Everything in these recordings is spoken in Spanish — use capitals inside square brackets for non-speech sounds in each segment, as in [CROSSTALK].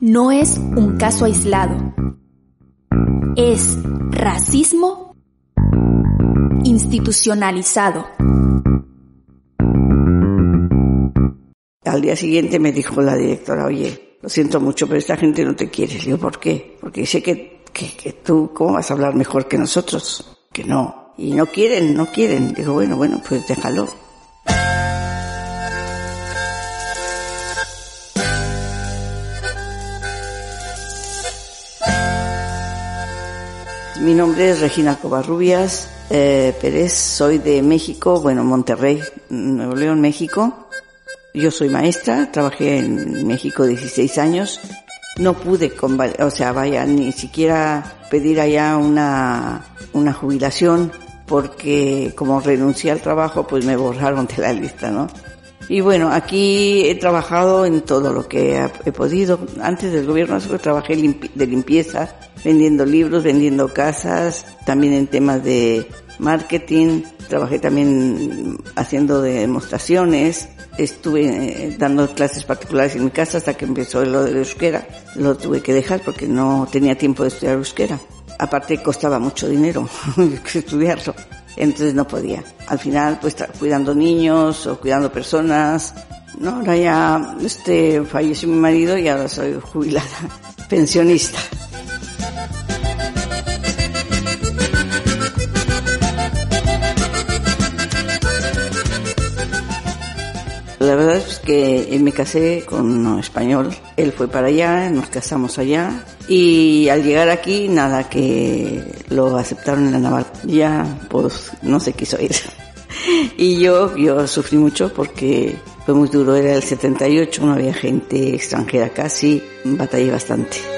no es un caso aislado. Es racismo institucionalizado. Al día siguiente me dijo la directora, oye, lo siento mucho, pero esta gente no te quiere. Le digo, ¿por qué? Porque dice que, que, que tú, ¿cómo vas a hablar mejor que nosotros? Que no. Y no quieren, no quieren. Digo, bueno, bueno, pues déjalo. Mi nombre es Regina Covarrubias eh, Pérez, soy de México, bueno, Monterrey, Nuevo León, México. Yo soy maestra, trabajé en México 16 años. No pude, o sea, vaya, ni siquiera pedir allá una, una jubilación porque como renuncié al trabajo, pues me borraron de la lista, ¿no? Y bueno, aquí he trabajado en todo lo que he podido. Antes del gobierno trabajé de limpieza, vendiendo libros, vendiendo casas, también en temas de marketing, trabajé también haciendo demostraciones, estuve eh, dando clases particulares en mi casa hasta que empezó lo de la euskera. Lo tuve que dejar porque no tenía tiempo de estudiar euskera. Aparte costaba mucho dinero [LAUGHS] estudiarlo entonces no podía. Al final, pues cuidando niños o cuidando personas. No, ahora ya, este, falleció mi marido y ahora soy jubilada, [LAUGHS] pensionista. Que me casé con un español. Él fue para allá, nos casamos allá. Y al llegar aquí, nada, que lo aceptaron en la naval. Ya, pues, no se quiso ir. [LAUGHS] Y yo, yo sufrí mucho porque fue muy duro. Era el 78, no había gente extranjera casi. Batallé bastante.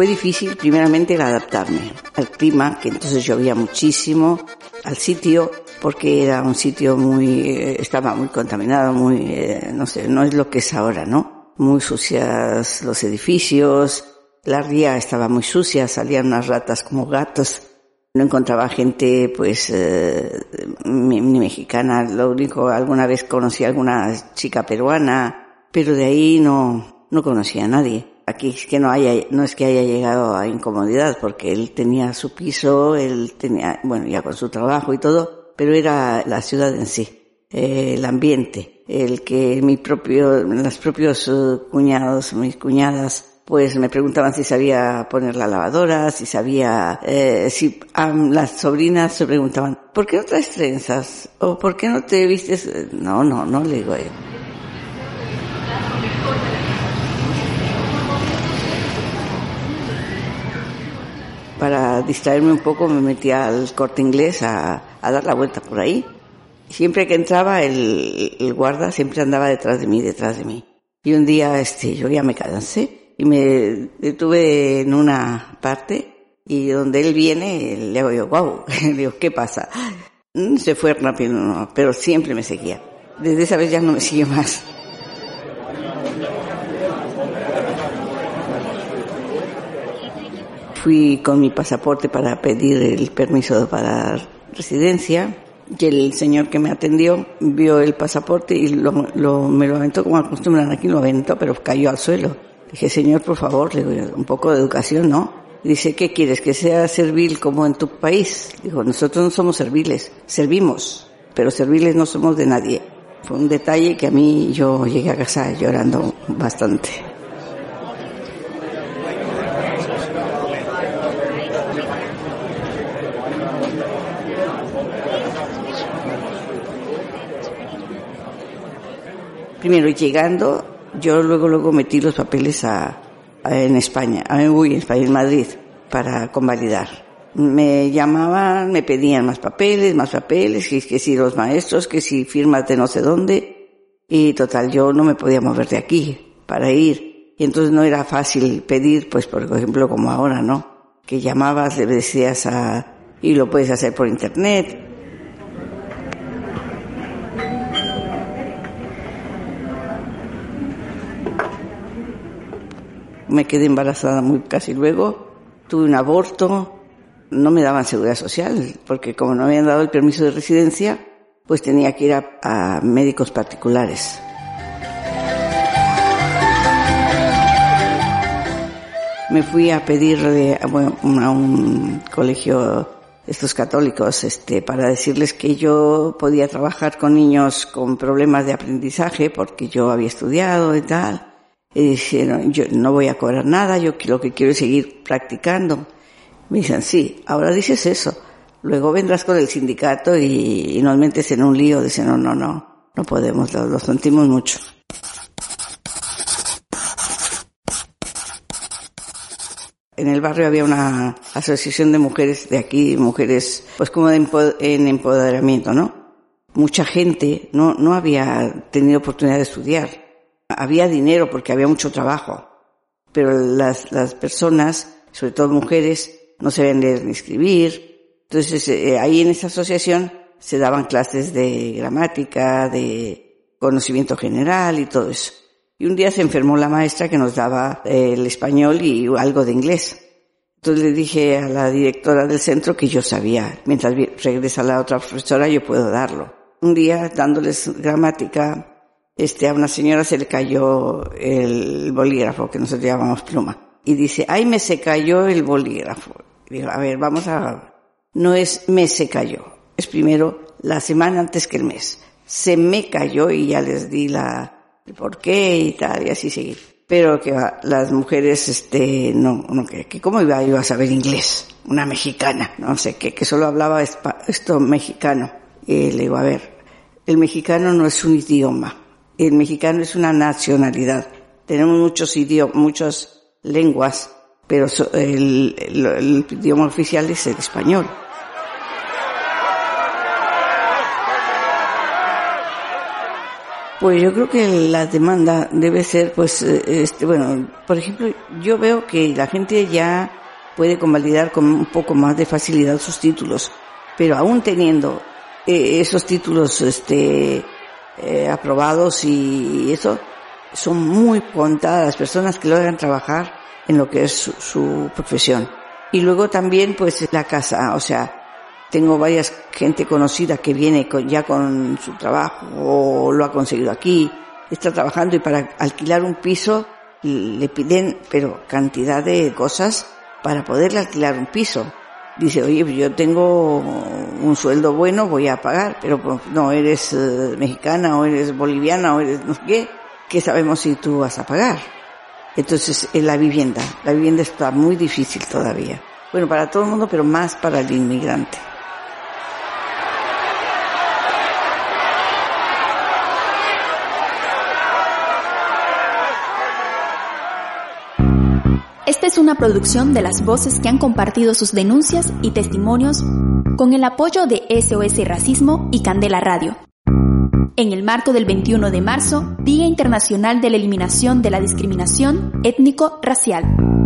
Fue difícil primeramente el adaptarme al clima, que entonces llovía muchísimo, al sitio, porque era un sitio muy, eh, estaba muy contaminado, muy, eh, no sé, no es lo que es ahora, ¿no? Muy sucias los edificios, la ría estaba muy sucia, salían unas ratas como gatos, no encontraba gente, pues, eh, ni, mexicana, lo único, alguna vez conocí a alguna chica peruana, pero de ahí no, no conocía a nadie. Aquí es que no haya, no es que haya llegado a incomodidad, porque él tenía su piso, él tenía, bueno, ya con su trabajo y todo, pero era la ciudad en sí, eh, el ambiente, el que mi propio, los propios eh, cuñados, mis cuñadas, pues me preguntaban si sabía poner la lavadora, si sabía, eh, si las sobrinas se preguntaban, ¿por qué no traes trenzas? ¿O por qué no te vistes? No, no, no le digo yo. para distraerme un poco me metí al corte inglés a, dar la vuelta por ahí. Siempre que entraba el, el, guarda siempre andaba detrás de mí, detrás de mí. Y un día este, yo ya me cansé y me detuve en una parte y donde él viene le hago yo, wow, [LAUGHS] le digo, ¿qué pasa? Mm, se fue rápido, no, pero siempre me seguía. Desde esa vez ya no me sigue más. Fui con mi pasaporte para pedir el permiso para residencia y el señor que me atendió vio el pasaporte y lo, me lo aventó como acostumbran aquí, lo aventó, pero cayó al suelo. Dije, señor, por favor, le digo, un poco de educación, ¿no? Dice, ¿qué quieres? ¿Que sea servil como en tu país? Dijo, nosotros no somos serviles, servimos, pero serviles no somos de nadie. Fue un detalle que a mí yo llegué a casa llorando bastante. Primero llegando, yo luego luego metí los papeles a, en España, a uy, en España, en Madrid, para convalidar. Me llamaban, me pedían más papeles, más papeles, que, que si los maestros, que si firmas de no sé dónde, y total, yo no me podía mover de aquí para ir. Y entonces no era fácil pedir, pues por ejemplo como ahora, ¿no? Que llamabas, le decías a, y lo puedes hacer por internet, me quedé embarazada muy casi luego, tuve un aborto, no me daban seguridad social, porque como no habían dado el permiso de residencia, pues tenía que ir a, médicos particulares. Me fui a pedir a un colegio estos católicos este para decirles que yo podía trabajar con niños con problemas de aprendizaje porque yo había estudiado y tal y dijeron yo no voy a cobrar nada yo lo que quiero es seguir practicando me dicen, sí, ahora dices eso. Luego vendrás con el sindicato y, nos metes en un lío. Dicen, no, no, no, no podemos, lo, sentimos mucho. En el barrio había una asociación de mujeres de aquí, mujeres, pues como en empoderamiento, ¿no? Mucha gente no, no había tenido oportunidad de estudiar. Había dinero porque había mucho trabajo. Pero las, las personas, sobre todo mujeres, no sabían leer ni escribir. Entonces, eh, ahí en esa asociación se daban clases de gramática, de conocimiento general y todo eso. Y un día se enfermó la maestra que nos daba eh, el español y algo de inglés. Entonces le dije a la directora del centro que yo sabía, mientras regresa la otra profesora yo puedo darlo. Un día dándoles gramática, este, a una señora se le cayó el bolígrafo, que nosotros llamamos pluma. Y dice, ay, me se cayó el bolígrafo. Dijo, a ver, vamos a... No es me se cayó, es primero la semana antes que el mes. Se me cayó y ya les di la... el por qué y tal, y así seguir. Pero que las mujeres, este, no, no, que, que cómo iba a saber inglés. Una mexicana, no sé, que solo hablaba esto mexicano. Y le digo, a ver, el mexicano no es un idioma. El mexicano es una nacionalidad. Tenemos muchos idiomas, muchas lenguas pero el, el, idioma oficial es el español. Pues yo creo que la demanda debe ser, pues, eh, este, bueno, por ejemplo, yo veo que la gente ya puede convalidar con un poco más de facilidad sus títulos, pero aún teniendo eh, esos títulos, este, eh, aprobados y eso, son muy contadas las personas que logran trabajar en lo que es su, profesión. Y luego también pues la casa, o sea, tengo varias gente conocida que viene ya con su trabajo o lo ha conseguido aquí, está trabajando y para alquilar un piso le piden, pero cantidad de cosas para poderle alquilar un piso. Dice, oye, pues yo tengo un sueldo bueno, voy a pagar, pero pues, no, eres eh, mexicana o eres boliviana o eres no sé qué, ¿qué sabemos si tú vas a pagar? Entonces, en la vivienda, la vivienda está muy difícil todavía. Bueno, para todo el mundo, pero más para el inmigrante. Una producción de las voces que han compartido sus denuncias y testimonios con el apoyo de SOS Racismo y Candela Radio en el marco del 21 de marzo, Día Internacional de la Eliminación de la Discriminación Étnico-Racial.